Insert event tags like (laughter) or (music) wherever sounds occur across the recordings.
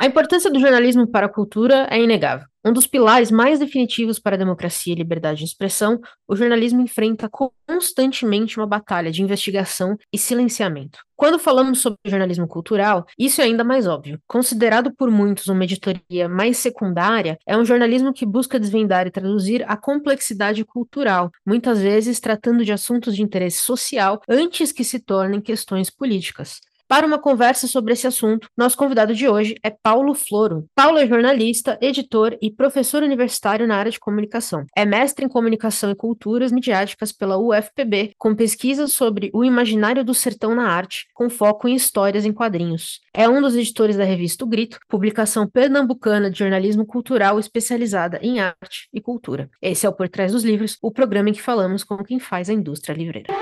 A importância do jornalismo para a cultura é inegável. Um dos pilares mais definitivos para a democracia e liberdade de expressão, o jornalismo enfrenta constantemente uma batalha de investigação e silenciamento. Quando falamos sobre jornalismo cultural, isso é ainda mais óbvio. Considerado por muitos uma editoria mais secundária, é um jornalismo que busca desvendar e traduzir a complexidade cultural, muitas vezes tratando de assuntos de interesse social antes que se tornem questões políticas. Para uma conversa sobre esse assunto, nosso convidado de hoje é Paulo Floro. Paulo é jornalista, editor e professor universitário na área de comunicação. É mestre em comunicação e culturas midiáticas pela UFPB, com pesquisas sobre o imaginário do sertão na arte, com foco em histórias em quadrinhos. É um dos editores da revista O Grito, publicação pernambucana de jornalismo cultural especializada em arte e cultura. Esse é o Por Trás dos Livros, o programa em que falamos com quem faz a indústria livreira.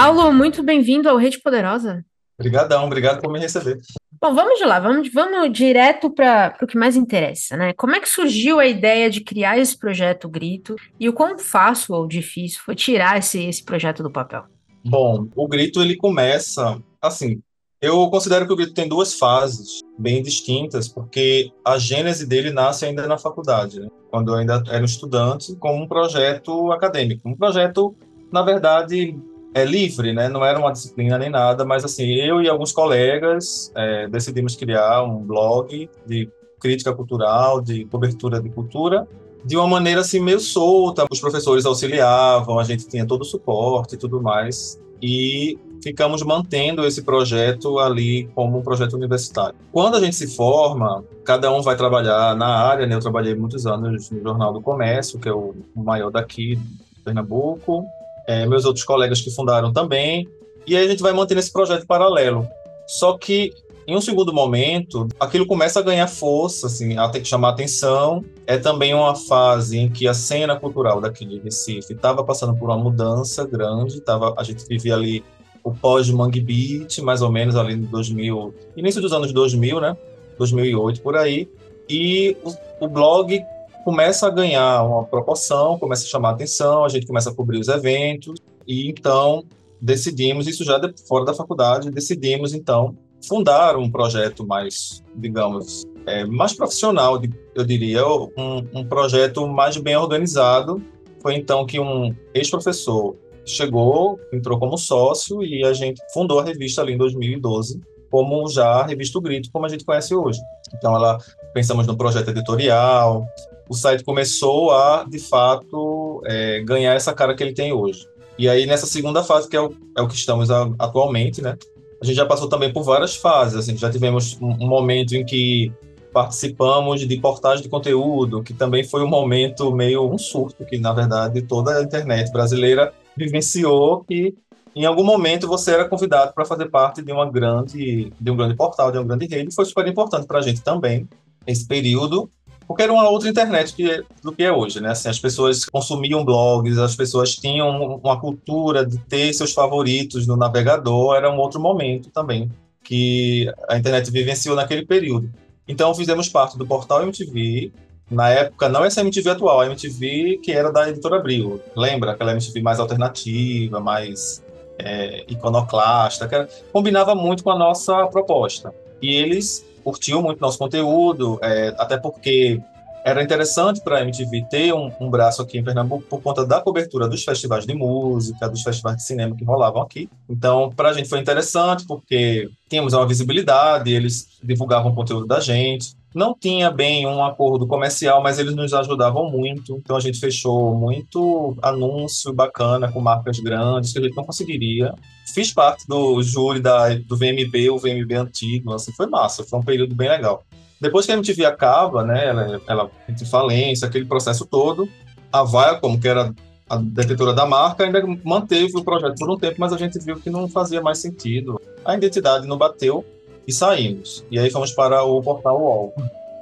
Paulo, muito bem-vindo ao Rede Poderosa. Obrigadão, obrigado por me receber. Bom, vamos de lá, vamos, vamos direto para o que mais interessa, né? Como é que surgiu a ideia de criar esse projeto Grito e o quão fácil ou difícil foi tirar esse, esse projeto do papel? Bom, o Grito ele começa assim. Eu considero que o Grito tem duas fases bem distintas, porque a gênese dele nasce ainda na faculdade, né? quando eu ainda era um estudante, como um projeto acadêmico, um projeto na verdade, é livre, né? Não era uma disciplina nem nada, mas assim, eu e alguns colegas é, decidimos criar um blog de crítica cultural, de cobertura de cultura, de uma maneira assim meio solta. Os professores auxiliavam, a gente tinha todo o suporte e tudo mais. E ficamos mantendo esse projeto ali como um projeto universitário. Quando a gente se forma, cada um vai trabalhar na área, né? Eu trabalhei muitos anos no Jornal do Comércio, que é o maior daqui de Pernambuco, é, meus outros colegas que fundaram também, e aí a gente vai mantendo esse projeto paralelo. Só que em um segundo momento, aquilo começa a ganhar força, assim, a ter que chamar atenção. É também uma fase em que a cena cultural daqui de Recife estava passando por uma mudança grande. Tava, a gente vivia ali o pós-Mangue Beat, mais ou menos ali em 2000, início dos anos 2000, né? 2008 por aí. E o, o blog começa a ganhar uma proporção, começa a chamar a atenção, a gente começa a cobrir os eventos, e então decidimos, isso já de, fora da faculdade, decidimos então fundar um projeto mais, digamos, é, mais profissional, eu diria, um, um projeto mais bem organizado. Foi então que um ex-professor chegou, entrou como sócio e a gente fundou a revista ali em 2012, como já a revista o Grito, como a gente conhece hoje. Então, ela pensamos no projeto editorial, o site começou a, de fato, é, ganhar essa cara que ele tem hoje. E aí, nessa segunda fase, que é o, é o que estamos a, atualmente, né? A gente já passou também por várias fases. Assim, já tivemos um, um momento em que participamos de portagem de conteúdo, que também foi um momento meio um surto, que na verdade toda a internet brasileira vivenciou que em algum momento você era convidado para fazer parte de uma grande de um grande portal, de uma grande rede, foi super importante para a gente também esse período porque era uma outra internet que, do que é hoje, né? Assim, as pessoas consumiam blogs, as pessoas tinham uma cultura de ter seus favoritos no navegador, era um outro momento também que a internet vivenciou naquele período. Então fizemos parte do portal MTV, na época não essa MTV atual, a MTV que era da editora Abril. Lembra aquela MTV mais alternativa, mais é, iconoclasta, que era, combinava muito com a nossa proposta. E eles curtiu muito nosso conteúdo, é, até porque era interessante para a MTV ter um, um, braço aqui em Pernambuco por conta da cobertura dos festivais de música, dos festivais de cinema que rolavam aqui. Então, para a gente foi interessante porque tínhamos uma visibilidade, eles divulgavam o conteúdo da gente não tinha bem um acordo comercial, mas eles nos ajudavam muito. Então a gente fechou muito anúncio bacana com marcas grandes que a gente não conseguiria. Fiz parte do júri da, do VMB, o VMB antigo, assim, foi massa, foi um período bem legal. Depois que a MTV acaba, né, ela, ela entre falência, aquele processo todo, a Viacom, que era a detetora da marca, ainda manteve o projeto por um tempo, mas a gente viu que não fazia mais sentido. A identidade não bateu, e saímos. E aí fomos para o portal UOL.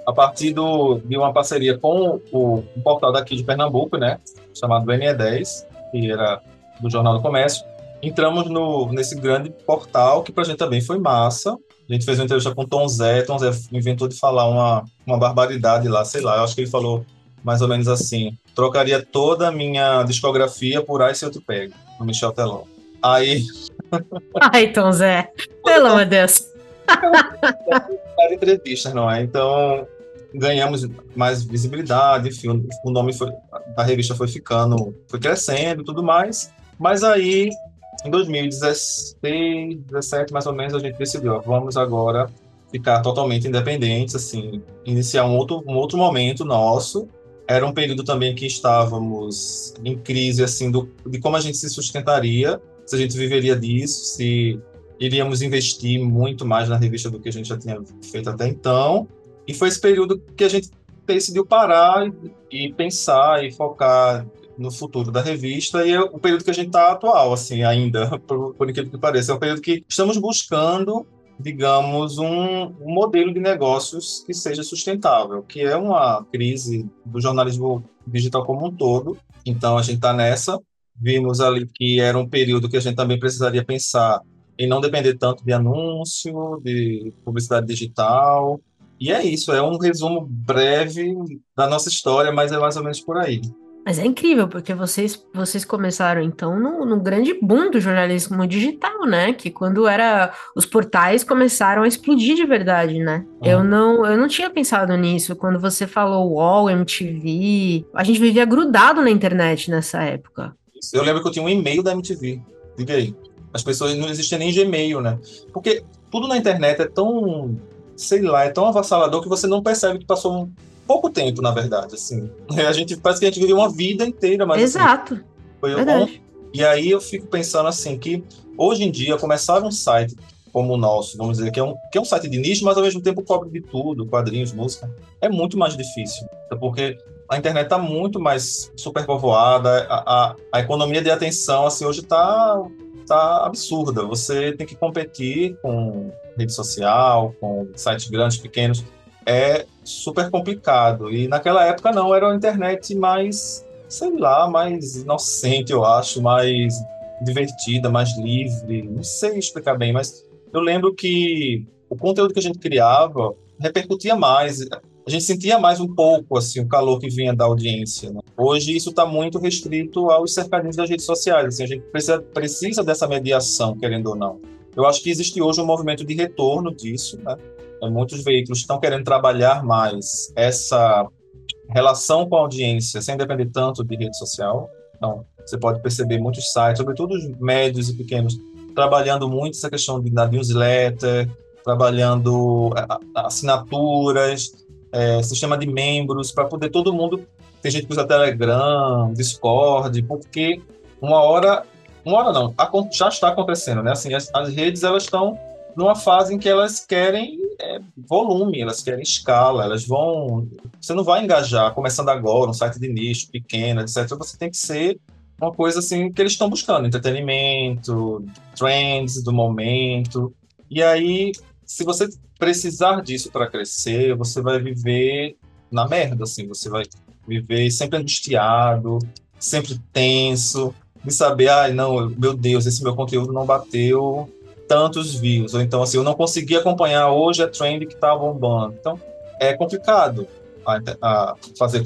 A partir do, de uma parceria com o, o portal daqui de Pernambuco, né, chamado NE10, que era do Jornal do Comércio, entramos no, nesse grande portal que para a gente também foi massa, A gente fez uma entrevista com Tom Zé, Tom Zé inventou de falar uma, uma barbaridade lá, sei lá, eu acho que ele falou mais ou menos assim, trocaria toda a minha discografia por Ice Eu Te Pego, do Michel Teló. Aí... (laughs) Ai, Tom Zé, pelo amor de Deus. (laughs) entrevistas, não é? Então, ganhamos mais visibilidade, enfim, o nome foi, da revista foi ficando, foi crescendo e tudo mais, mas aí, em 2016, 2017, mais ou menos, a gente decidiu, ó, vamos agora ficar totalmente independentes, assim, iniciar um outro, um outro momento nosso, era um período também que estávamos em crise, assim, do, de como a gente se sustentaria, se a gente viveria disso, se iríamos investir muito mais na revista do que a gente já tinha feito até então, e foi esse período que a gente decidiu parar e, pensar e focar no futuro da revista e é o período que a gente está atual, assim, ainda, (laughs) por, por incrível que pareça. É um período que estamos buscando, digamos, um, um modelo de negócios que seja sustentável, que é uma crise do jornalismo digital como um todo. Então, a gente está nessa. Vimos ali que era um período que a gente também precisaria pensar em não depender tanto de anúncio, de publicidade digital, e é isso, é um resumo breve da nossa história, mas é mais ou menos por aí. Mas é incrível, porque vocês, vocês começaram, então, no, no, grande boom do jornalismo digital, né? Que quando era os portais começaram a explodir de verdade, né? Uhum. Eu, não, eu não tinha pensado nisso. Quando você falou UOL, MTV, a gente vivia grudado na internet nessa época. Eu lembro que eu tinha um e-mail da MTV. Diga aí. As pessoas não existia nem Gmail, né? Porque tudo na internet é tão sei lá, é tão avassalador que você não percebe que passou um pouco tempo, na verdade, assim. (laughs) A gente parece que a gente viveu uma vida inteira, mas assim, Exato. Assim, foi verdade. bom. E aí eu fico pensando assim que hoje em dia começar um site como o nosso, vamos dizer, que é um, que é um site de nicho, mas ao mesmo tempo cobre de tudo, quadrinhos, música, é muito mais difícil. Porque a internet está muito mais superpovoada, a, a, a economia de atenção, assim, hoje está tá absurda. Você tem que competir com rede social, com sites grandes, pequenos, é super complicado. E naquela época não, era uma internet mais, sei lá, mais inocente, eu acho, mais divertida, mais livre. Não sei explicar bem, mas eu lembro que o conteúdo que a gente criava repercutia mais. A gente sentia mais um pouco assim o calor que vinha da audiência. Né? Hoje isso está muito restrito aos cercadinhos das redes sociais. Assim, a gente precisa, precisa dessa mediação, querendo ou não. Eu acho que existe hoje um movimento de retorno disso, né? É, muitos veículos estão querendo trabalhar mais essa relação com a audiência sem depender tanto de rede social. Então, você pode perceber muitos sites, sobretudo os médios e pequenos, trabalhando muito essa questão de, da newsletter, trabalhando assinaturas, é, sistema de membros, para poder todo mundo. Tem gente que usa Telegram, Discord, porque uma hora uma hora não, já está acontecendo, né? Assim, as, as redes elas estão numa fase em que elas querem é, volume, elas querem escala, elas vão. Você não vai engajar, começando agora, um site de nicho pequeno, etc. Você tem que ser uma coisa assim que eles estão buscando, entretenimento, trends do momento. E aí, se você precisar disso para crescer, você vai viver na merda, assim, você vai viver sempre angustiado, sempre tenso, de saber, ai, ah, não, meu Deus, esse meu conteúdo não bateu tantos views, ou então assim, eu não consegui acompanhar hoje a trend que está bombando. Então, é complicado a, a fazer,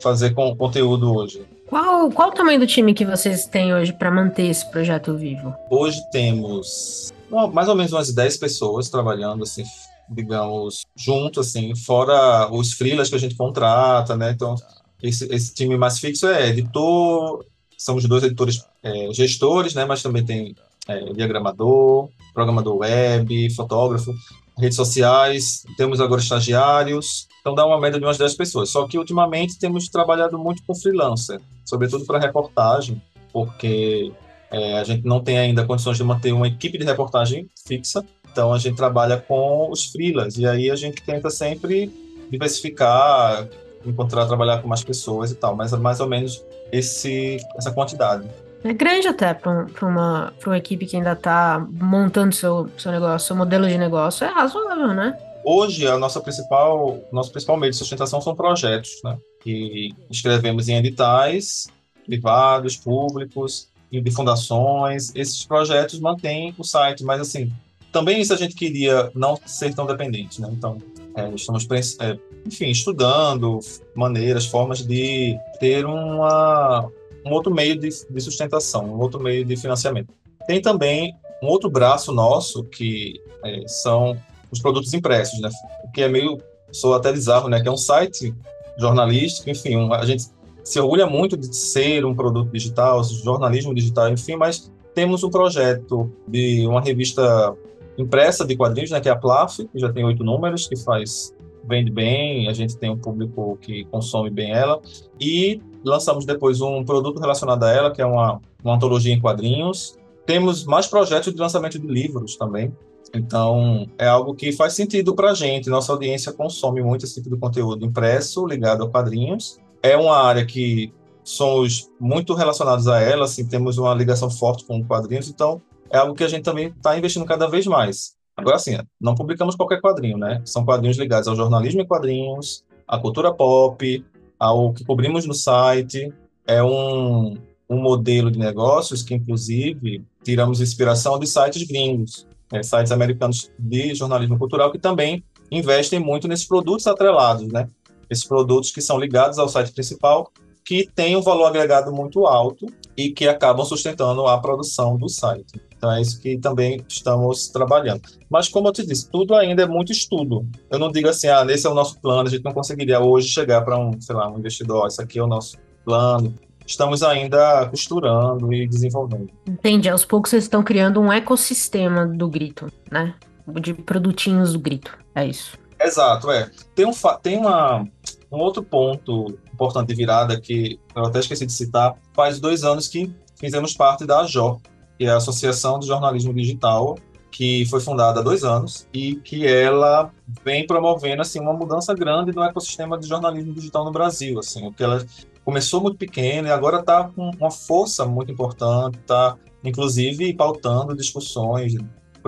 fazer com conteúdo hoje. Qual, qual o tamanho do time que vocês têm hoje para manter esse projeto vivo? Hoje temos mais ou menos umas 10 pessoas trabalhando, assim, digamos, junto, assim, fora os freelas que a gente contrata, né? Então, esse, esse time mais fixo é editor, somos dois editores é, gestores, né, mas também tem é, diagramador, programador web, fotógrafo, redes sociais, temos agora estagiários, então dá uma média de umas 10 pessoas. Só que ultimamente temos trabalhado muito com freelancer, sobretudo para reportagem, porque é, a gente não tem ainda condições de manter uma equipe de reportagem fixa, então a gente trabalha com os freelas, e aí a gente tenta sempre diversificar, encontrar, trabalhar com mais pessoas e tal, mas é mais ou menos esse, essa quantidade. É grande até para uma, uma equipe que ainda está montando seu, seu negócio, seu modelo de negócio, é razoável, né? Hoje, a nossa principal, nosso principal meio de sustentação são projetos, né? Que escrevemos em editais privados, públicos, de fundações. Esses projetos mantêm o site, mas assim, também isso a gente queria não ser tão dependente, né? Então, é, estamos, é, enfim, estudando maneiras, formas de ter uma, um outro meio de, de sustentação, um outro meio de financiamento. Tem também um outro braço nosso que é, são os produtos impressos, né? Que é meio, sou até bizarro, né? Que é um site jornalístico, enfim, um, a gente se orgulha muito de ser um produto digital, jornalismo digital, enfim, mas temos um projeto de uma revista impressa de quadrinhos, né, que é a Plaf, que já tem oito números, que faz vende bem, a gente tem um público que consome bem ela, e lançamos depois um produto relacionado a ela, que é uma, uma antologia em quadrinhos. Temos mais projetos de lançamento de livros também, então, é algo que faz sentido para a gente. Nossa audiência consome muito esse tipo de conteúdo impresso, ligado a quadrinhos. É uma área que somos muito relacionados a ela, assim, temos uma ligação forte com quadrinhos, então é algo que a gente também está investindo cada vez mais. Agora, sim, não publicamos qualquer quadrinho, né? São quadrinhos ligados ao jornalismo em quadrinhos, à cultura pop, ao que cobrimos no site. É um, um modelo de negócios que, inclusive, tiramos inspiração de sites gringos é, sites americanos de jornalismo cultural que também investem muito nesses produtos atrelados, né? Esses produtos que são ligados ao site principal, que têm um valor agregado muito alto e que acabam sustentando a produção do site. Então é isso que também estamos trabalhando. Mas como eu te disse, tudo ainda é muito estudo. Eu não digo assim, ah, esse é o nosso plano, a gente não conseguiria hoje chegar para um, sei lá, um investidor, isso aqui é o nosso plano estamos ainda costurando e desenvolvendo. Entendi. Aos poucos vocês estão criando um ecossistema do grito, né? De produtinhos do grito. É isso. Exato, é. Tem um, tem uma, um outro ponto importante de virada que eu até esqueci de citar. Faz dois anos que fizemos parte da AJO, que é a Associação de Jornalismo Digital, que foi fundada há dois anos e que ela vem promovendo assim uma mudança grande no ecossistema de jornalismo digital no Brasil, assim, o que ela começou muito pequeno e agora está com uma força muito importante, está inclusive pautando discussões,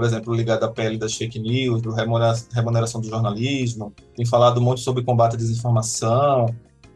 por exemplo, ligada à pele das fake news, do remuneração do jornalismo, tem falado muito sobre combate à desinformação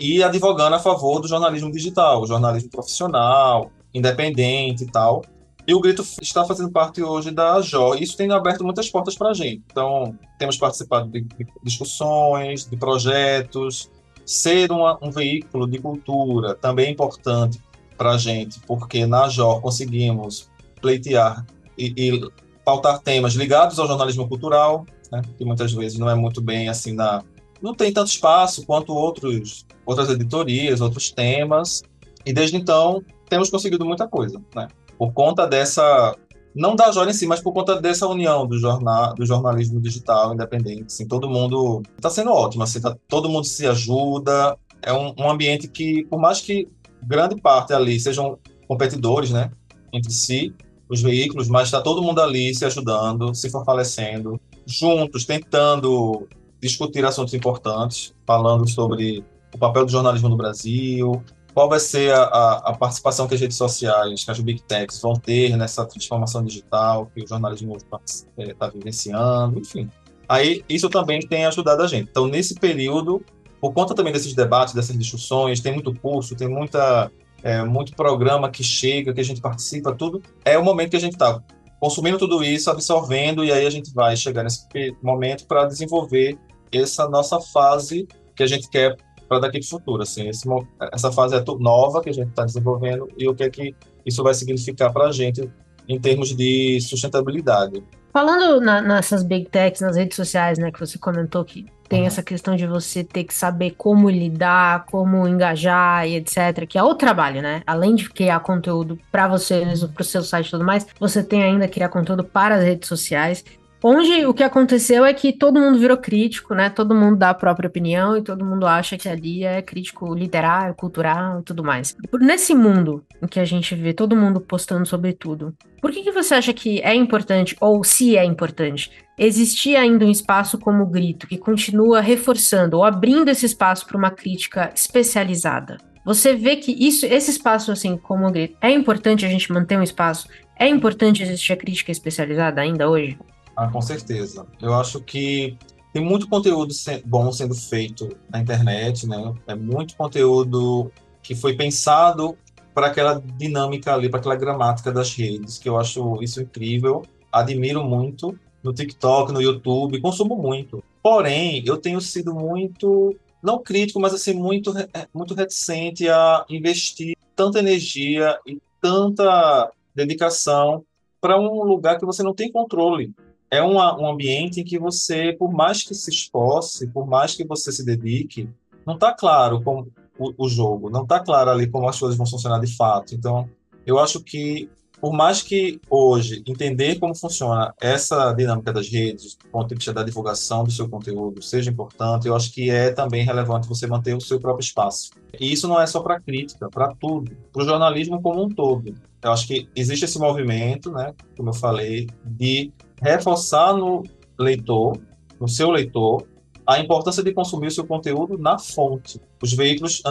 e advogando a favor do jornalismo digital, jornalismo profissional, independente e tal. E o Grito está fazendo parte hoje da JO. Isso tem aberto muitas portas para a gente. Então, temos participado de discussões, de projetos, ser uma, um veículo de cultura também é importante para a gente, porque na JOR conseguimos pleitear e, e, pautar temas ligados ao jornalismo cultural, né, que muitas vezes não é muito bem assim na não tem tanto espaço quanto outros outras editorias, outros temas. E desde então temos conseguido muita coisa, né? Por conta dessa não da Jora em si, mas por conta dessa união do, jornal, do jornalismo digital independente. Assim, todo mundo está sendo ótimo, assim, tá, todo mundo se ajuda. É um, um, ambiente que, por mais que grande parte ali sejam competidores, né, entre si, os veículos, mas está todo mundo ali se ajudando, se fortalecendo, juntos, tentando discutir assuntos importantes, falando sobre o papel do jornalismo no Brasil, qual vai ser a, a, a, participação que as redes sociais, que as big techs vão ter nessa transformação digital que o jornalismo está é, vivenciando, enfim. Aí isso também tem ajudado a gente. Então, nesse período, por conta também desses debates, dessas discussões, tem muito curso, tem muita, é, muito programa que chega, que a gente participa, tudo, é o momento que a gente está consumindo tudo isso, absorvendo, e aí a gente vai chegar nesse momento para desenvolver essa nossa fase que a gente quer para daqui de futuro. Assim, esse, essa fase é nova que a gente está desenvolvendo e o que é que isso vai significar para a gente em termos de sustentabilidade. Falando na, nessas big techs, nas redes sociais, né, que você comentou que tem uhum. essa questão de você ter que saber como lidar, como engajar e etc, que é o trabalho, né? Além de criar conteúdo para você mesmo, para o seu site e tudo mais, você tem ainda que criar conteúdo para as redes sociais. Onde o que aconteceu é que todo mundo virou crítico, né? Todo mundo dá a própria opinião e todo mundo acha que ali é crítico literário, cultural e tudo mais. Nesse mundo em que a gente vê todo mundo postando sobre tudo, por que, que você acha que é importante, ou se é importante, existir ainda um espaço como o Grito, que continua reforçando ou abrindo esse espaço para uma crítica especializada? Você vê que isso, esse espaço, assim, como o Grito, é importante a gente manter um espaço? É importante existir a crítica especializada ainda hoje? Ah, com certeza. Eu acho que tem muito conteúdo bom sendo feito na internet, né? É muito conteúdo que foi pensado para aquela dinâmica ali, para aquela gramática das redes, que eu acho isso incrível, admiro muito. no TikTok, no YouTube, consumo muito. Porém, eu tenho sido muito, não crítico, mas assim, muito, muito reticente a investir tanta energia e tanta dedicação para um lugar que você não tem controle. É uma, um ambiente em que você, por mais que se esforce, por mais que você se dedique, não está claro como o, o jogo, não está claro ali como as coisas vão funcionar de fato. Então, eu acho que por mais que hoje entender como funciona essa dinâmica das redes, do ponto de vista da divulgação do seu conteúdo, seja importante, eu acho que é também relevante você manter o seu próprio espaço. E isso não é só para crítica, para tudo, para o jornalismo como um todo. Eu acho que existe esse movimento, né, como eu falei, de reforçar no leitor, no seu leitor, a importância de consumir o seu conteúdo na fonte. Os veículos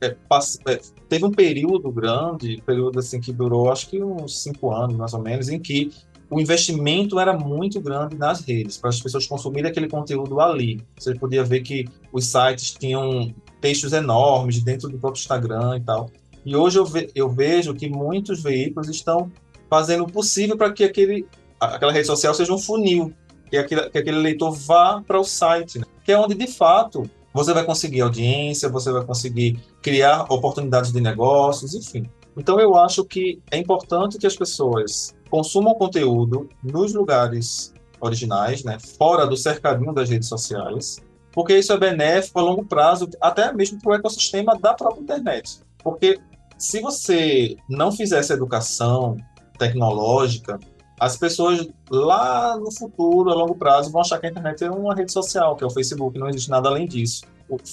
é, é, teve um período grande, período assim que durou acho que uns cinco anos mais ou menos, em que o investimento era muito grande nas redes para as pessoas consumirem aquele conteúdo ali. Você podia ver que os sites tinham textos enormes dentro do próprio Instagram e tal. E hoje eu, ve eu vejo que muitos veículos estão fazendo o possível para que aquele, aquela rede social seja um funil, que aquele, que aquele leitor vá para o site. Né? que é onde de fato você vai conseguir audiência, você vai conseguir criar oportunidades de negócios, enfim. Então eu acho que é importante que as pessoas consumam conteúdo nos lugares originais, né, fora do cercadinho das redes sociais, porque isso é benéfico a longo prazo, até mesmo para o ecossistema da própria internet. Porque se você não fizer essa educação tecnológica, as pessoas lá no futuro, a longo prazo, vão achar que a internet é uma rede social, que é o Facebook, não existe nada além disso.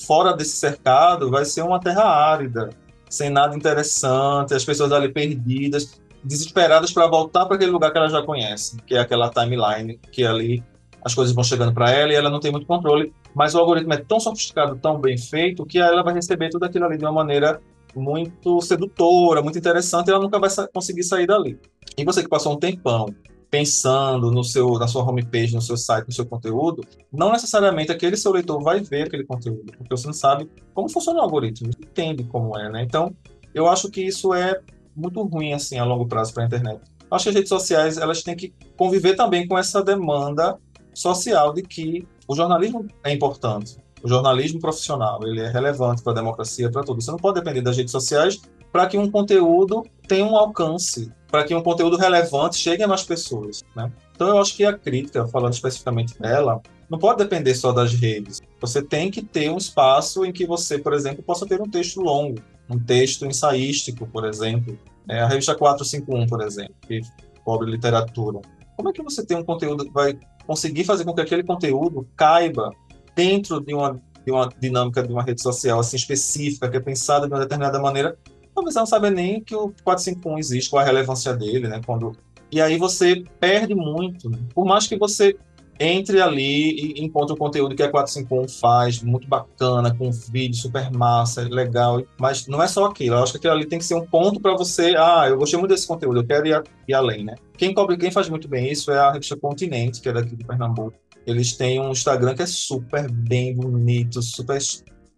Fora desse cercado, vai ser uma terra árida, sem nada interessante, as pessoas ali perdidas, desesperadas para voltar para aquele lugar que elas já conhecem, que é aquela timeline, que ali as coisas vão chegando para ela e ela não tem muito controle, mas o algoritmo é tão sofisticado, tão bem feito, que ela vai receber tudo aquilo ali de uma maneira muito sedutora, muito interessante, e ela nunca vai conseguir sair dali. E você que passou um tempão pensando no seu, na sua homepage, no seu site, no seu conteúdo, não necessariamente aquele seu leitor vai ver aquele conteúdo, porque você não sabe como funciona o algoritmo, não entende como é, né? Então, eu acho que isso é muito ruim assim a longo prazo para a internet. Acho que as redes sociais elas têm que conviver também com essa demanda social de que o jornalismo é importante, o jornalismo profissional ele é relevante para a democracia, para tudo. Você não pode depender das redes sociais para que um conteúdo tenha um alcance, para que um conteúdo relevante chegue a mais pessoas. Né? Então, eu acho que a crítica, falando especificamente dela, não pode depender só das redes. Você tem que ter um espaço em que você, por exemplo, possa ter um texto longo, um texto ensaístico, por exemplo. É, a revista 451, por exemplo, que cobre literatura. Como é que você tem um conteúdo que vai conseguir fazer com que aquele conteúdo caiba dentro de uma, de uma dinâmica de uma rede social assim específica, que é pensada de uma determinada maneira, talvez você não saiba nem que o 451 existe, qual a relevância dele, né? Quando... E aí você perde muito, né? Por mais que você entre ali e encontre o conteúdo que a 451 faz, muito bacana, com vídeo super massa, legal, mas não é só aquilo, eu acho que aquilo ali tem que ser um ponto para você, ah, eu gostei muito desse conteúdo, eu quero ir, ir além, né? Quem cobre, quem faz muito bem isso é a revista Continente, que é daqui de Pernambuco. Eles têm um Instagram que é super bem bonito, super,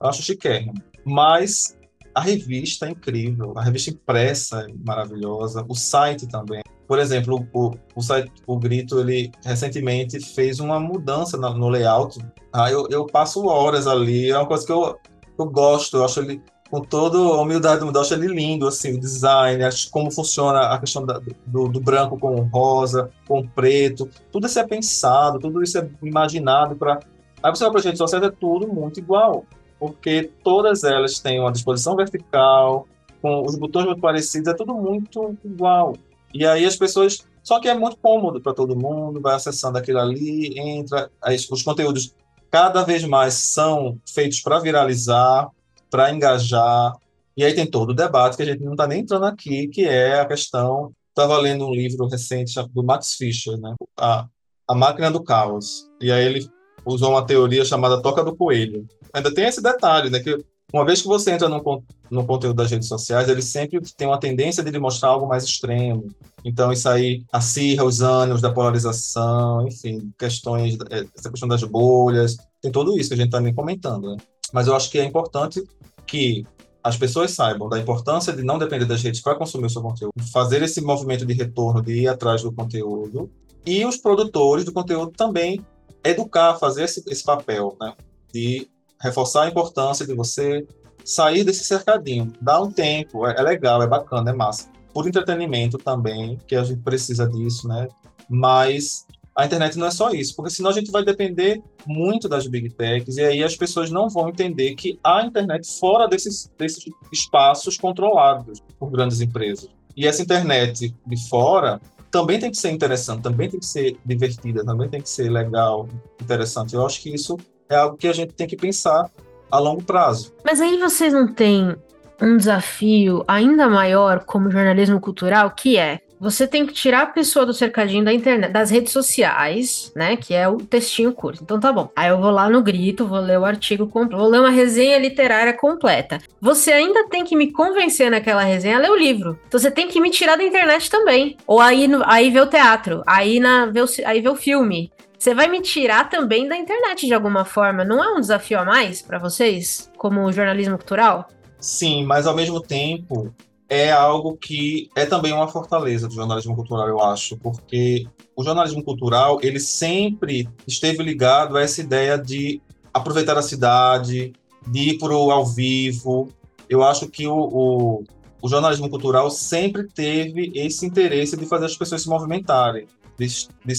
eu acho chiquérrimo. Mas a revista é incrível, a revista impressa é maravilhosa, o site também. Por exemplo, o, o site, o Grito, ele recentemente fez uma mudança no, no layout. Ah, eu, eu passo horas ali, é uma coisa que eu, eu gosto, eu acho ele com toda a humildade do mundo, eu acho ele lindo, assim, o design, como funciona a questão da, do, do, branco com rosa, com preto, tudo isso é pensado, tudo isso é imaginado para... Aí você vai para as redes sociais, é tudo muito igual porque todas elas têm uma disposição vertical, com os botões muito parecidos, é tudo muito igual. E aí as pessoas. Só que é muito cômodo para todo mundo, vai acessando aquilo ali, entra. Os conteúdos cada vez mais são feitos para viralizar, para engajar. E aí tem todo o debate que a gente não está nem entrando aqui, que é a questão. Estava lendo um livro recente do Max Fischer, né? A, a Máquina do Caos. E aí ele usou uma teoria chamada toca do coelho. Ainda tem esse detalhe, né? Que uma vez que você entra no, no conteúdo das redes sociais, ele sempre tem uma tendência de mostrar algo mais extremo. Então, isso aí acirra os ânimos da polarização, enfim, questões, é, essa questão das bolhas, tem tudo isso que a gente está nem comentando. Né? Mas eu acho que é importante que as pessoas saibam da importância de não depender das redes para consumir o seu conteúdo, fazer esse movimento de retorno, de ir atrás do conteúdo, E os produtores do conteúdo também educar, fazer esse, esse papel, né? De reforçar a importância de você sair desse cercadinho. Dá um tempo, é, é legal, é bacana, é massa. Por entretenimento também, que a gente precisa disso, né? Mas a internet não é só isso, porque senão a gente vai depender muito das big techs e aí as pessoas não vão entender que há internet fora desses, desses espaços controlados por grandes empresas. E essa internet de fora também tem que ser interessante, também tem que ser divertida, também tem que ser legal, interessante. Eu acho que isso é algo que a gente tem que pensar a longo prazo. Mas aí vocês não têm um desafio ainda maior como jornalismo cultural, que é você tem que tirar a pessoa do cercadinho da internet, das redes sociais, né? Que é o textinho curto. Então tá bom. Aí eu vou lá no grito, vou ler o artigo completo, vou ler uma resenha literária completa. Você ainda tem que me convencer naquela resenha a ler o livro. Então você tem que me tirar da internet também. Ou aí, no, aí ver o teatro, aí, na, ver o, aí ver o filme. Você vai me tirar também da internet de alguma forma. Não é um desafio a mais para vocês, como jornalismo cultural? Sim, mas ao mesmo tempo, é algo que é também uma fortaleza do jornalismo cultural, eu acho, porque o jornalismo cultural ele sempre esteve ligado a essa ideia de aproveitar a cidade, de ir para o ao vivo. Eu acho que o, o, o, jornalismo cultural sempre teve esse interesse de fazer as pessoas se movimentarem, de, de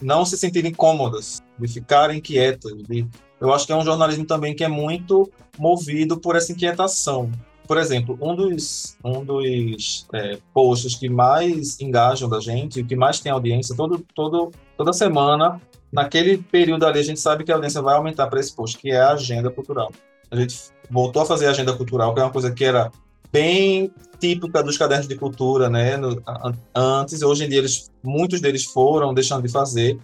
não se sentirem cômodas, de ficarem quietas. De, eu acho que é um jornalismo também que é muito movido por essa inquietação por exemplo, um dos, um dos é, posts que mais engajam da gente, que mais tem audiência, todo, todo, toda semana, naquele período ali, a gente sabe que a audiência vai aumentar para esse post, que é a agenda cultural. A gente voltou a fazer a agenda cultural, que é uma coisa que era bem típica dos cadernos de cultura, né? No, antes, hoje em dia, eles, muitos deles foram deixando de fazer,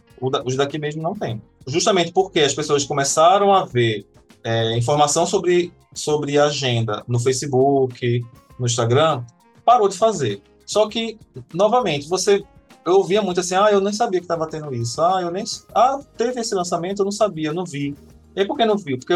os daqui mesmo não tem. Justamente porque as pessoas começaram a ver é, informação sobre, sobre agenda no Facebook, no Instagram, parou de fazer. Só que, novamente, você. Eu ouvia muito assim, ah, eu nem sabia que estava tendo isso. Ah, eu nem. Ah, teve esse lançamento, eu não sabia, eu não vi. E por que não viu? Porque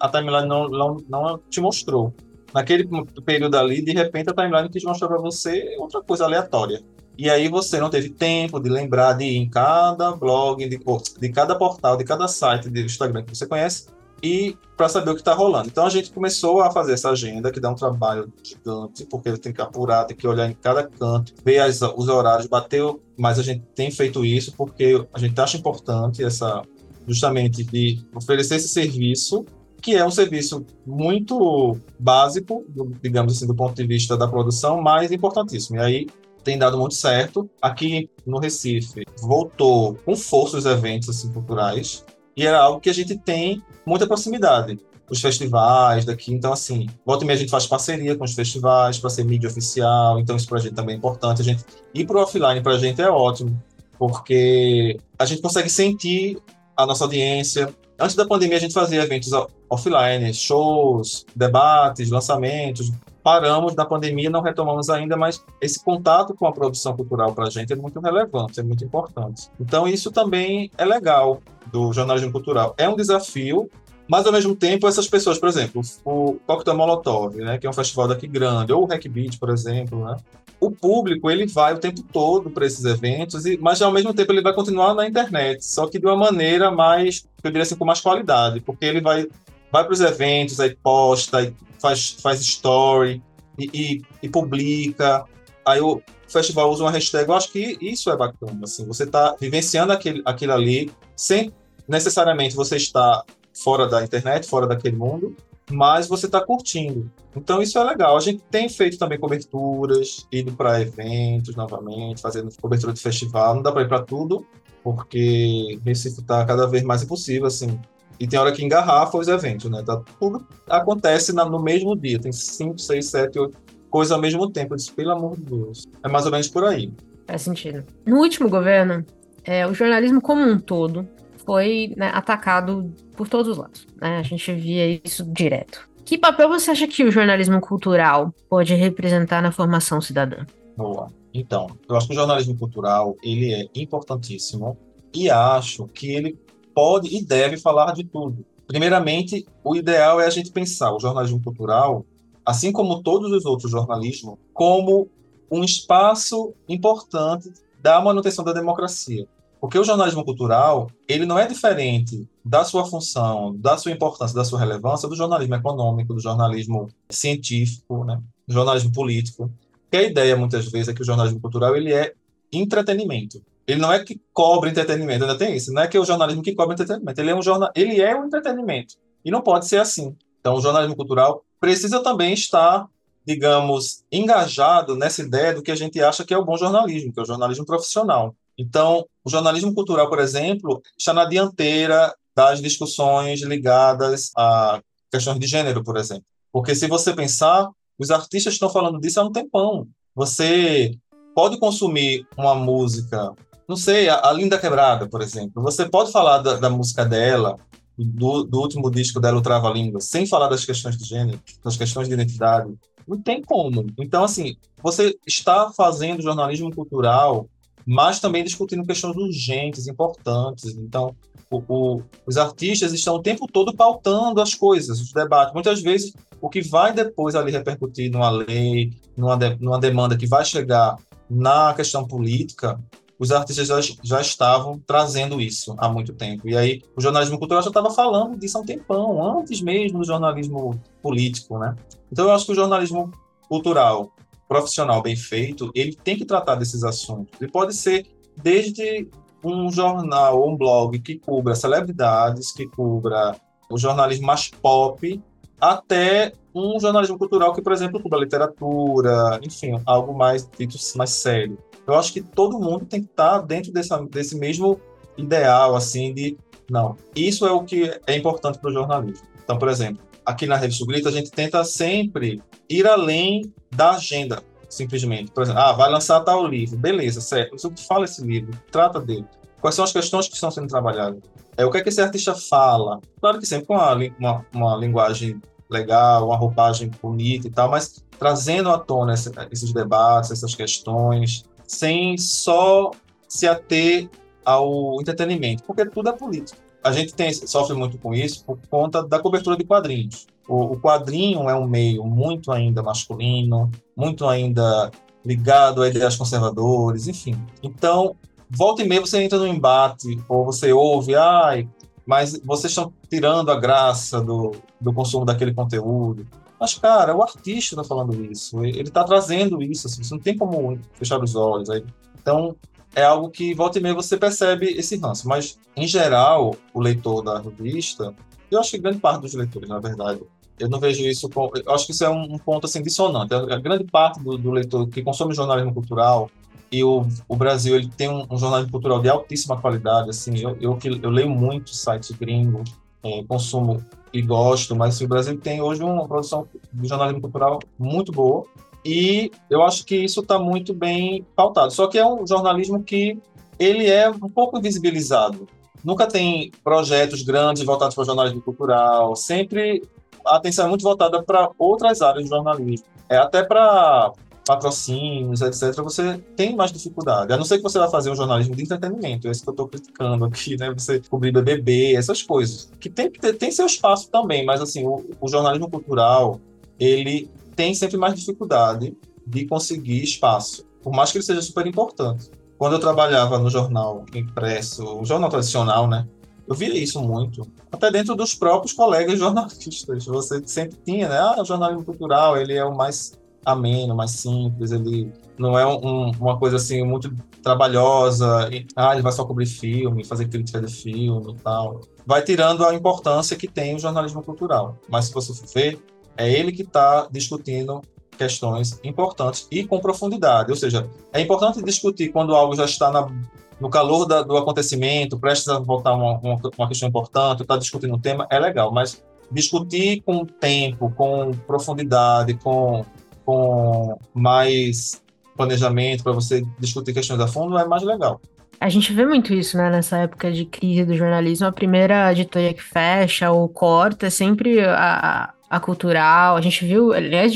a timeline não, não, não te mostrou. Naquele período ali, de repente, a timeline quis mostrar para você outra coisa aleatória. E aí você não teve tempo de lembrar de ir em cada blog, de, de cada portal, de cada site do Instagram que você conhece, e para saber o que está rolando. Então a gente começou a fazer essa agenda, que dá um trabalho gigante, porque tem que apurar, tem que olhar em cada canto, ver as, os horários, bater, mas a gente tem feito isso porque a gente acha importante essa justamente de oferecer esse serviço, que é um serviço muito básico, digamos assim, do ponto de vista da produção, mas importantíssimo. E aí tem dado muito certo. Aqui no Recife, voltou com força os eventos assim, culturais, e era algo que a gente tem muita proximidade. Os festivais daqui, então, assim, volta e meia a gente faz parceria com os festivais para ser mídia oficial, então isso para a gente também é importante. A gente ir para o offline para a gente é ótimo, porque a gente consegue sentir a nossa audiência. Antes da pandemia, a gente fazia eventos offline, shows, debates, lançamentos. Paramos na pandemia, não retomamos ainda, mas esse contato com a produção cultural para a gente é muito relevante, é muito importante. Então, isso também é legal do jornalismo cultural. É um desafio, mas ao mesmo tempo essas pessoas, por exemplo, o Coquetel Molotov, né, que é um festival daqui grande, ou o Hack Beat, por exemplo, né, o público ele vai o tempo todo para esses eventos, mas ao mesmo tempo ele vai continuar na internet, só que de uma maneira mais, eu diria assim, com mais qualidade, porque ele vai vai para os eventos, aí posta, aí faz, faz story e, e, e publica. Aí o festival usa uma hashtag. Eu acho que isso é bacana. Assim, você está vivenciando aquele, aquilo ali sem necessariamente você estar fora da internet, fora daquele mundo, mas você está curtindo. Então isso é legal. A gente tem feito também coberturas, ido para eventos novamente, fazendo cobertura de festival. Não dá para ir para tudo, porque Recife está cada vez mais impossível, assim. E tem hora que engarrafa os eventos, né? Tá, tudo acontece na, no mesmo dia. Tem cinco, seis, sete, oito coisas ao mesmo tempo. Eu disse, pelo amor de Deus. É mais ou menos por aí. Faz sentido. No último governo, é, o jornalismo como um todo foi né, atacado por todos os lados. Né? A gente via isso direto. Que papel você acha que o jornalismo cultural pode representar na formação cidadã? Boa. Então, eu acho que o jornalismo cultural ele é importantíssimo e acho que ele pode e deve falar de tudo. Primeiramente, o ideal é a gente pensar o jornalismo cultural, assim como todos os outros jornalismos, como um espaço importante da manutenção da democracia. Porque o jornalismo cultural, ele não é diferente da sua função, da sua importância, da sua relevância do jornalismo econômico, do jornalismo científico, né? do jornalismo político. Que a ideia, muitas vezes, é que o jornalismo cultural ele é entretenimento. Ele não é que cobre entretenimento, ainda tem isso. Não é que é o jornalismo que cobre entretenimento. Ele é um, jornal, ele é um entretenimento. E não pode ser assim. Então, o jornalismo cultural precisa também estar, digamos, engajado nessa ideia do que a gente acha que é o bom jornalismo, que é o jornalismo profissional. Então, o jornalismo cultural, por exemplo, está na dianteira das discussões ligadas a questões de gênero, por exemplo. Porque se você pensar, os artistas estão falando disso há um tempão. Você pode consumir uma música, não sei, a, Linda Quebrada, por exemplo. Você pode falar da, da música dela, do, do, último disco dela, o Trava Língua, sem falar das questões de gênero, das questões de identidade. Não tem como. Então, assim, você está fazendo jornalismo cultural mas também discutindo questões urgentes, importantes. Então, o, o, os artistas estão o tempo todo pautando as coisas, os debates. Muitas vezes, o que vai depois ali repercutir numa lei, numa, de, numa demanda que vai chegar na questão política, os artistas já, já, estavam trazendo isso há muito tempo. E aí, o jornalismo cultural já estava falando disso há um tempão, antes mesmo do jornalismo político, né? Então, eu acho que o jornalismo cultural profissional bem feito, ele tem que tratar desses assuntos. E pode ser desde um jornal ou um blog que cubra celebridades, que cubra o jornalismo mais pop, até um jornalismo cultural que, por exemplo, cubra literatura, enfim, algo mais dito mais sério. Eu acho que todo mundo tem que estar dentro dessa, desse mesmo ideal, assim, de não, isso é o que é importante para o jornalismo. Então, por exemplo, aqui na Revista Grito, a gente tenta sempre ir além da agenda, simplesmente. Por exemplo, ah, vai lançar tal livro, beleza, certo. Mas o que fala esse livro? Trata dele. Quais são as questões que estão sendo trabalhadas? É, o que é que esse artista fala? Claro que sempre com uma, uma, uma linguagem legal, uma roupagem bonita e tal, mas trazendo à tona esse, esses debates, essas questões, sem só se ater ao entretenimento, porque tudo é político. A gente tem, sofre muito com isso por conta da cobertura de quadrinhos. O, o quadrinho é um meio muito ainda masculino, muito ainda ligado a ideias conservadores, enfim. Então, volta e meia você entra no embate, ou você ouve, ai, mas vocês estão tirando a graça do, do consumo daquele conteúdo. Mas, cara, o artista está falando isso, ele está trazendo isso, assim, você não tem como fechar os olhos. Aí. Então, é algo que volta e meia você percebe esse ranço. Mas, em geral, o leitor da revista, eu acho que grande parte dos leitores, na verdade, eu não vejo isso com, eu acho que isso é um, ponto assim dissonante. A, grande parte do, do, leitor que consome jornalismo cultural e o, o Brasil ele tem um, um jornalismo cultural de altíssima qualidade. Assim, eu, eu, eu leio muito sites gringos, é, consumo e gosto, mas o Brasil tem hoje uma produção de jornalismo cultural muito boa e eu acho que isso está muito bem pautado. Só que é um jornalismo que ele é um pouco invisibilizado. Nunca tem projetos grandes voltados para o jornalismo cultural. Sempre a atenção é muito voltada para outras áreas do jornalismo. É até para patrocínios, etc., você tem mais dificuldade. A não ser que você vá fazer um jornalismo de entretenimento, isso que eu estou criticando aqui, né? Você cobrir BBB, essas coisas. Que tem, tem seu espaço também, mas assim, o, o jornalismo cultural, ele tem sempre mais dificuldade de conseguir espaço, por mais que ele seja super importante. Quando eu trabalhava no jornal impresso, o jornal tradicional, né? Eu via isso muito, até dentro dos próprios colegas jornalistas. Você sempre tinha, né? Ah, o jornalismo cultural, ele é o mais ameno, mais simples, ele não é um, uma coisa assim muito trabalhosa. E, ah, ele vai só cobrir filme, fazer crítica de filme e tal. Vai tirando a importância que tem o jornalismo cultural. Mas se você for ver, é ele que está discutindo questões importantes e com profundidade. Ou seja, é importante discutir quando algo já está na, no calor da, do acontecimento, prestes a voltar uma, uma, uma questão importante, está discutindo um tema, é legal, mas discutir com tempo, com profundidade, com, com mais planejamento para você discutir questões a fundo é mais legal. A gente vê muito isso, né, nessa época de crise do jornalismo. A primeira editoria que fecha ou corta é sempre a, a cultural. A gente viu, aliás,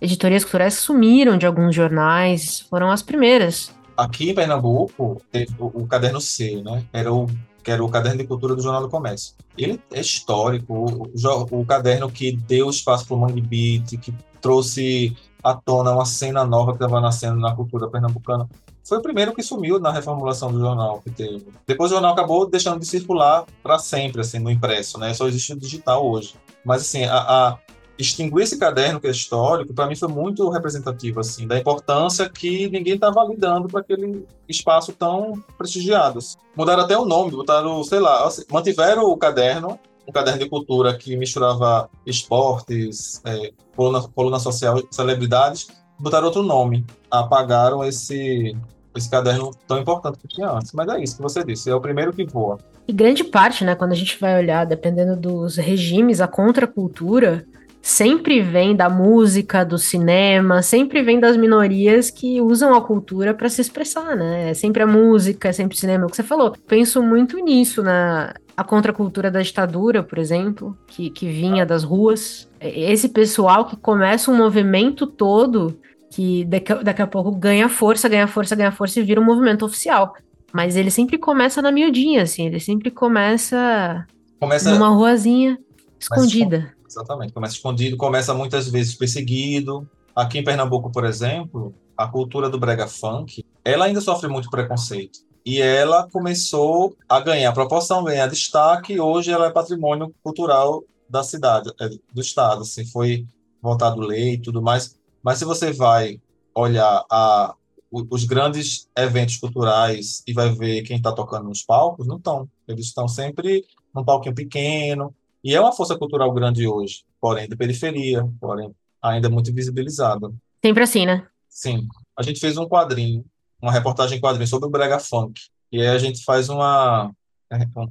editorias culturais sumiram de alguns jornais, foram as primeiras. Aqui em Pernambuco, teve o, o Caderno C, né? Era o que era o caderno de cultura do Jornal do Comércio. Ele é histórico, o, o caderno que deu espaço para o Mangue Beat, que trouxe à tona uma cena nova que estava nascendo na cultura pernambucana. foi o primeiro que sumiu na reformulação do jornal que teve. Depois o jornal acabou deixando de circular para sempre, assim, no impresso, né? Só existe o digital hoje. Mas, assim, a, a extinguir esse caderno que é histórico, para mim foi muito representativo, assim, da importância que ninguém estava lidando para aquele espaço tão prestigiado. Assim. Mudaram até o nome, botaram, sei lá, assim, mantiveram o caderno, um caderno de cultura que misturava esportes, é, coluna, coluna social, celebridades, botaram outro nome, apagaram esse esse caderno tão importante que tinha antes. Mas é isso que você disse, é o primeiro que voa. E grande parte, né, quando a gente vai olhar, dependendo dos regimes, a contracultura sempre vem da música, do cinema, sempre vem das minorias que usam a cultura para se expressar, né? É sempre a música, é sempre o cinema, é o que você falou. Penso muito nisso, na a contracultura da ditadura, por exemplo, que, que vinha das ruas. Esse pessoal que começa um movimento todo que daqui, daqui a pouco ganha força, ganha força, ganha força e vira um movimento oficial. Mas ele sempre começa na miudinha, assim, ele sempre começa, começa numa ruazinha escondida. Exatamente, começa escondido, começa muitas vezes perseguido. Aqui em Pernambuco, por exemplo, a cultura do brega funk, ela ainda sofre muito preconceito. E ela começou a ganhar proporção, ganhar destaque, e hoje ela é patrimônio cultural da cidade, é, do estado, assim, foi votado lei e tudo mais. Mas se você vai olhar a, os grandes eventos culturais e vai ver quem está tocando nos palcos, não estão. Eles estão sempre num palquinho pequeno, e é uma força cultural grande hoje, porém de periferia, porém ainda muito visibilizada. Sempre assim, né? Sim. A gente fez um quadrinho, uma reportagem em quadrinho sobre o brega funk. E aí a gente faz uma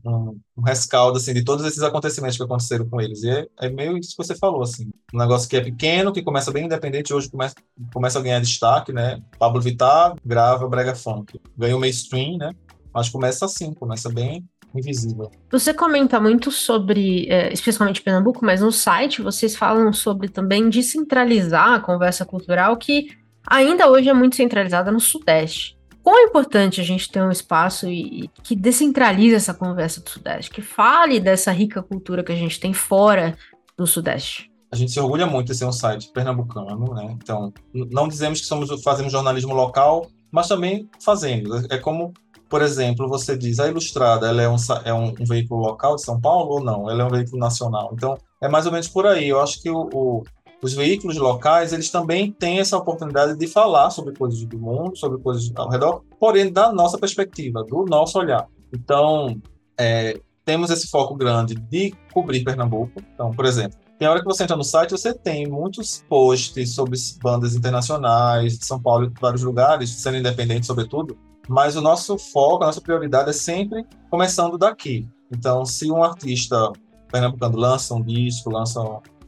um, um rescaldo assim de todos esses acontecimentos que aconteceram com eles. E é, é, meio isso que você falou assim, um negócio que é pequeno, que começa bem independente, hoje começa começa a ganhar destaque, né? Pablo Vittar grava brega funk, ganhou mainstream, né? Mas começa assim, começa bem invisível. Você comenta muito sobre, é, especialmente Pernambuco, mas no site vocês falam sobre também descentralizar a conversa cultural que ainda hoje é muito centralizada no Sudeste. Quão é importante a gente ter um espaço e, e, que descentralize essa conversa do Sudeste, que fale dessa rica cultura que a gente tem fora do Sudeste? A gente se orgulha muito de ser um site pernambucano, né? Então, não dizemos que somos fazemos jornalismo local, mas também fazemos. É como por exemplo, você diz, a Ilustrada ela é, um, é um, um, veículo local de São Paulo ou não? Ela é um veículo nacional. Então, é mais ou menos por aí. Eu acho que o, o, os veículos locais, eles também têm essa oportunidade de falar sobre coisas do mundo, sobre coisas ao redor, porém da nossa perspectiva, do nosso olhar. Então, é, temos esse foco grande de cobrir Pernambuco. Então, por exemplo, tem hora que você entra no site, você tem muitos posts sobre bandas internacionais, de São Paulo e vários lugares, sendo independente sobretudo, mas o nosso foco, a nossa prioridade é sempre começando daqui. Então, se um artista pernambucano lança um disco, lança,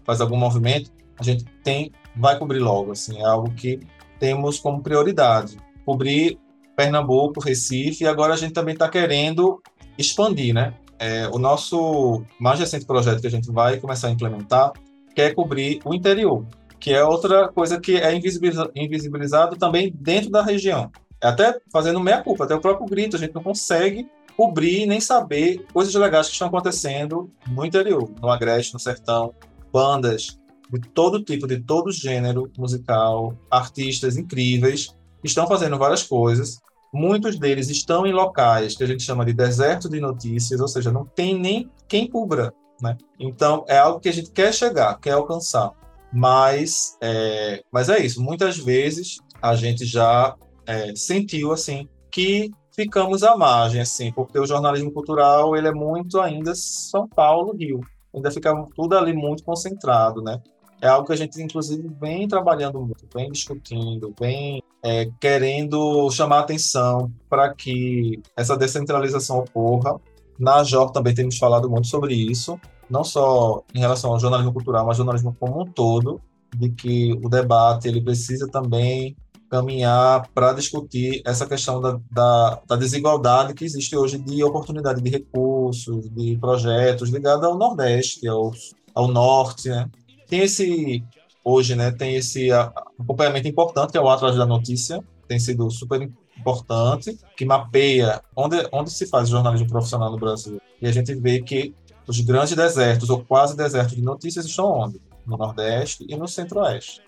faz algum movimento, a gente tem, vai cobrir logo, assim, é algo que temos como prioridade. Cobrir Pernambuco, Recife, e agora a gente também está querendo expandir, né? É, o nosso mais recente projeto que a gente vai começar a implementar quer cobrir o interior, que é outra coisa que é invisibilizado também dentro da região até fazendo meia-culpa, até o próprio grito, a gente não consegue cobrir nem saber coisas legais que estão acontecendo no interior, no Agreste, no Sertão, bandas de todo tipo, de todo gênero musical, artistas incríveis, estão fazendo várias coisas. Muitos deles estão em locais que a gente chama de deserto de notícias, ou seja, não tem nem quem cubra. Né? Então, é algo que a gente quer chegar, quer alcançar. Mas é, mas é isso, muitas vezes a gente já é, sentiu assim que ficamos à margem, assim, porque o jornalismo cultural ele é muito ainda São Paulo, Rio, ainda fica tudo ali muito concentrado, né? É algo que a gente inclusive vem trabalhando muito, vem discutindo, vem é, querendo chamar atenção para que essa descentralização ocorra. Na JOR também temos falado muito sobre isso, não só em relação ao jornalismo cultural, mas jornalismo como um todo, de que o debate ele precisa também caminhar para discutir essa questão da, da, da, desigualdade que existe hoje de oportunidade de recursos, de projetos ligados ao Nordeste, ao, ao Norte, né? Tem esse, hoje, né, tem esse acompanhamento importante, que é o Atlas da Notícia, tem sido super importante, que mapeia onde, onde se faz jornalismo profissional no Brasil. E a gente vê que os grandes desertos, ou quase desertos de notícias, estão onde? No Nordeste e no Centro-Oeste.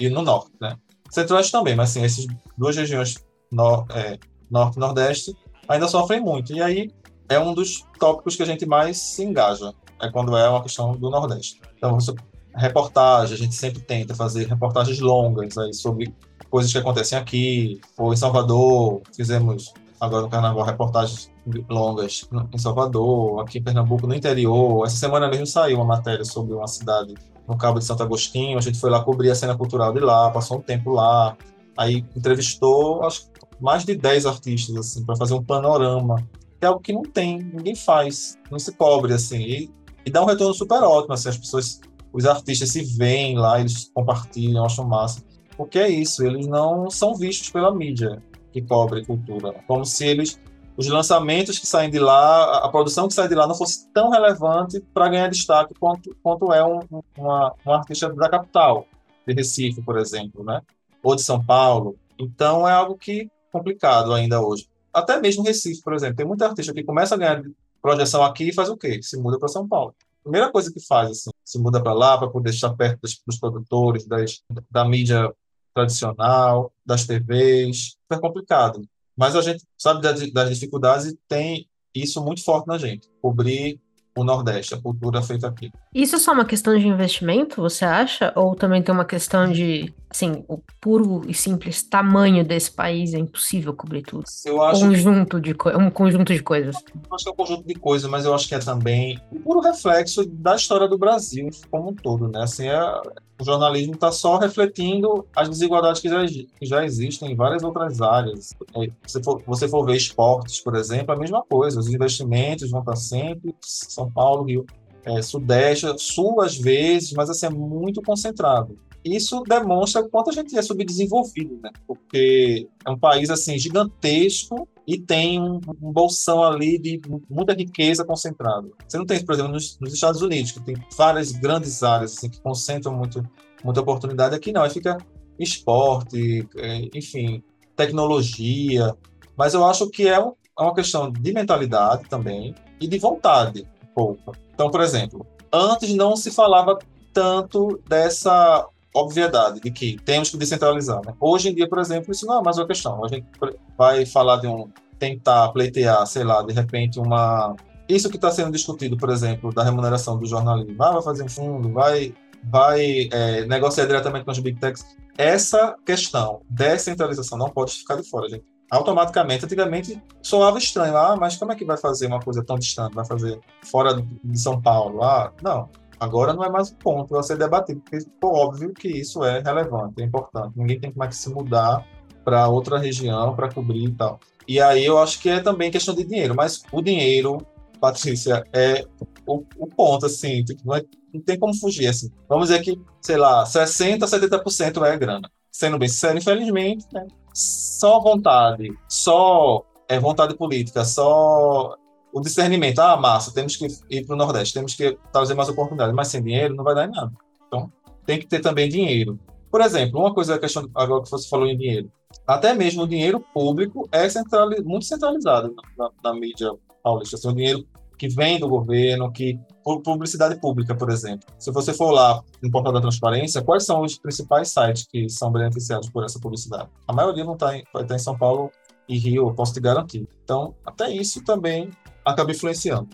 E no Norte, né? Centro-Oeste também, mas assim, essas duas regiões é, norte e nordeste ainda sofrem muito. E aí é um dos tópicos que a gente mais se engaja, é quando é uma questão do nordeste. Então, reportagem, a gente sempre tenta fazer reportagens longas aí sobre coisas que acontecem aqui, ou em Salvador, fizemos agora no Carnaval reportagens longas em Salvador, aqui em Pernambuco, no interior. Essa semana mesmo saiu uma matéria sobre uma cidade no Cabo de Santo Agostinho. A gente foi lá cobrir a cena cultural de lá, passou um tempo lá. Aí entrevistou acho, mais de 10 artistas assim para fazer um panorama. É algo que não tem, ninguém faz, não se cobre assim. E, e dá um retorno super ótimo, assim, as pessoas, os artistas se veem lá, eles compartilham, acham massa. Porque é isso, eles não são vistos pela mídia que cobre cultura. Como se eles, os lançamentos que saem de lá, a produção que sai de lá não fosse tão relevante para ganhar destaque quanto, quanto é um, uma, um artista da capital, de Recife, por exemplo, né? ou de São Paulo. Então é algo que é complicado ainda hoje. Até mesmo Recife, por exemplo, tem muita artista que começa a ganhar projeção aqui e faz o quê? Se muda para São Paulo. Primeira coisa que faz, assim, se muda para lá para poder estar perto dos, dos produtores, das, da mídia tradicional, das TVs, super complicado. Mas a gente sabe das, das dificuldades e tem isso muito forte na gente, cobrir o Nordeste, a cultura feita aqui. Isso é só uma questão de investimento, você acha? Ou também tem uma questão de, assim, o puro e simples tamanho desse país é impossível cobrir tudo? Eu acho conjunto de um conjunto de coisas. Eu acho que é um conjunto de coisas, mas eu acho que é também o puro reflexo da história do Brasil como um todo, né? Assim, é, o jornalismo está só refletindo as desigualdades que já, que já existem em várias outras áreas. É, se for, você for ver esportes, por exemplo, a mesma coisa. Os investimentos vão estar sempre São Paulo, Rio, é, Sudeste, Sul às vezes, mas assim é muito concentrado. Isso demonstra o quanto a gente é subdesenvolvido, né? Porque é um país assim gigantesco e tem um, um bolsão ali de muita riqueza concentrada. Você não tem, por exemplo, nos, nos, Estados Unidos, que tem várias grandes áreas assim, que concentram muito, muita oportunidade. Aqui não, aí fica esporte, é, enfim, tecnologia. Mas eu acho que é, um, é uma questão de mentalidade também e de vontade pouco. Então, por exemplo, antes não se falava tanto dessa obviedade de que temos que descentralizar. Né? Hoje em dia, por exemplo, isso não é mais uma questão. A gente vai falar de um tentar pleitear, sei lá, de repente uma isso que está sendo discutido, por exemplo, da remuneração do jornalismo, ah, vai fazer um fundo, vai vai é, negociar diretamente com as big techs. Essa questão, descentralização, não pode ficar de fora, gente. Automaticamente, antigamente soava estranho, ah, mas como é que vai fazer uma coisa tão distante? Vai fazer fora de São Paulo? Ah, não, Agora não é mais um ponto a ser debatido, porque ficou óbvio que isso é relevante, é importante. Ninguém tem mais que se mudar para outra região para cobrir e tal. E aí eu acho que é também questão de dinheiro, mas o dinheiro, Patrícia, é o, o ponto, assim, tipo, não, é, não, tem como fugir, assim. Vamos dizer que, sei lá, 60%, 70% é grana. Sendo bem sincero, infelizmente, né, só vontade, só é, vontade política, só o discernimento, ah, massa, temos que ir para o Nordeste, temos que trazer mais oportunidades, mas sem dinheiro não vai dar em nada. Então, tem que ter também dinheiro. Por exemplo, uma coisa, a questão, agora que você falou em dinheiro, até mesmo o dinheiro público é centrali muito centralizado na, na, mídia paulista. Assim, o dinheiro que vem do governo, que publicidade pública, por exemplo. Se você for lá no portal da transparência, quais são os principais sites que são beneficiados por essa publicidade? A maioria não está em, estar em São Paulo e Rio, eu posso te garantir. Então, até isso também acaba influenciando.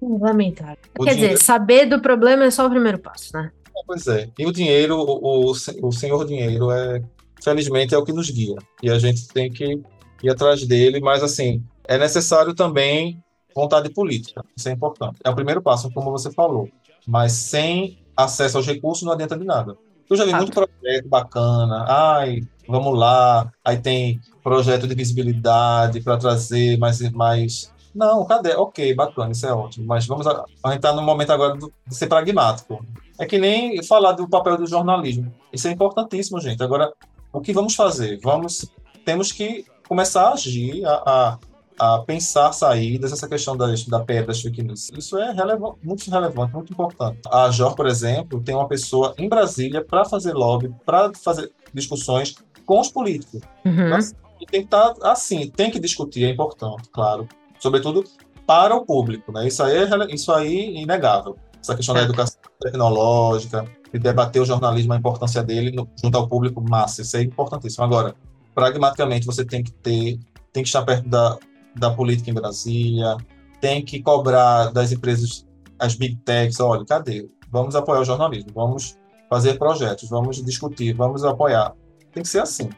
Lamentável. O Quer dinheiro... dizer, saber do problema é só o primeiro passo, né? É, pois é. E o dinheiro, o, o senhor dinheiro, é, felizmente, é o que nos guia. E a gente tem que ir atrás dele, mas, assim, é necessário também vontade política. Isso é importante. É o primeiro passo, como você falou. Mas sem acesso aos recursos não adianta de nada. Eu já vi muito projeto bacana. Ai, vamos lá. Aí tem projeto de visibilidade para trazer mais, mais não, cadê? Ok, bacana, isso é ótimo. Mas vamos a, a gente está no momento agora do, de ser pragmático. É que nem falar do papel do jornalismo. Isso é importantíssimo, gente. Agora, o que vamos fazer? Vamos, temos que começar a agir, a, a, a pensar saídas, essa questão das, da pedra das fake news. Isso é relevante, muito relevante, muito importante. A JOR, por exemplo, tem uma pessoa em Brasília para fazer lobby, para fazer discussões com os políticos. Uhum. Mas, tem que estar tá, assim, tem que discutir, é importante, claro sobretudo para o público, né? Isso aí é isso aí é inegável. Essa questão é. da educação tecnológica, de debater o jornalismo, a importância dele no, junto ao público massa, isso é importantíssimo. Agora, pragmaticamente você tem que ter, tem que estar perto da, da política em Brasília, tem que cobrar das empresas, as big techs, olha, cadê? Vamos apoiar o jornalismo, vamos fazer projetos, vamos discutir, vamos apoiar. Tem que ser assim.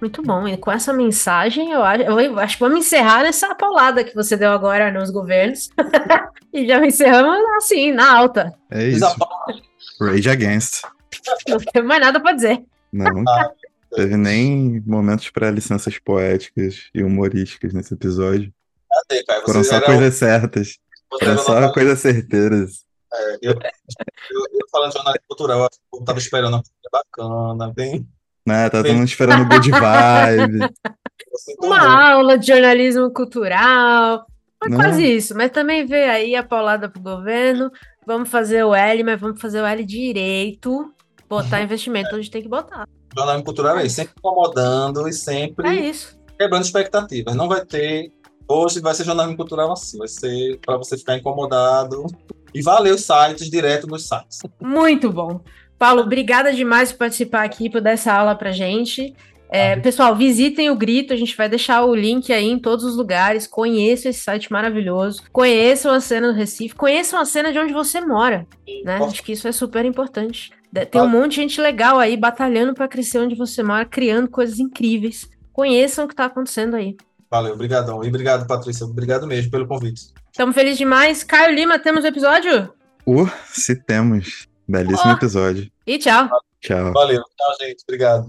Muito bom. E com essa mensagem, eu acho, eu acho que vamos encerrar nessa paulada que você deu agora nos governos. (laughs) e já encerramos assim, na alta. É isso. Rage Against. Não tem mais nada para dizer. Não. Teve nem momentos para licenças poéticas e humorísticas nesse episódio. Cadê, Caio? Foram só coisas certas. Foram só coisas certeiras. É, eu, eu, eu, falando de jornalismo cultural, eu tava esperando uma coisa bacana, bem. Né, tá todo mundo esperando good vibe. (laughs) Uma aula de jornalismo cultural. Foi Não. quase isso, mas também veio aí a paulada pro governo. Vamos fazer o L, mas vamos fazer o L direito. Botar investimento onde tem que botar. Jornalismo cultural é isso, sempre incomodando e sempre é isso. quebrando expectativas. Não vai ter. Hoje vai ser jornalismo cultural assim, vai ser para você ficar incomodado. E valeu os sites direto nos sites. Muito bom. Paulo, obrigada demais por participar aqui, por dar essa aula pra gente. É, pessoal, visitem o Grito, a gente vai deixar o link aí em todos os lugares. Conheçam esse site maravilhoso. Conheçam a cena do Recife, conheçam a cena de onde você mora. Né? Acho que isso é super importante. Tem um monte de gente legal aí batalhando para crescer onde você mora, criando coisas incríveis. Conheçam o que está acontecendo aí. Valeu, obrigadão. E obrigado, Patrícia. Obrigado mesmo pelo convite. Estamos felizes demais. Caio Lima, temos o episódio? Uh, se temos. Belíssimo oh. episódio. E tchau. Tchau. Valeu. Tchau, gente. Obrigado.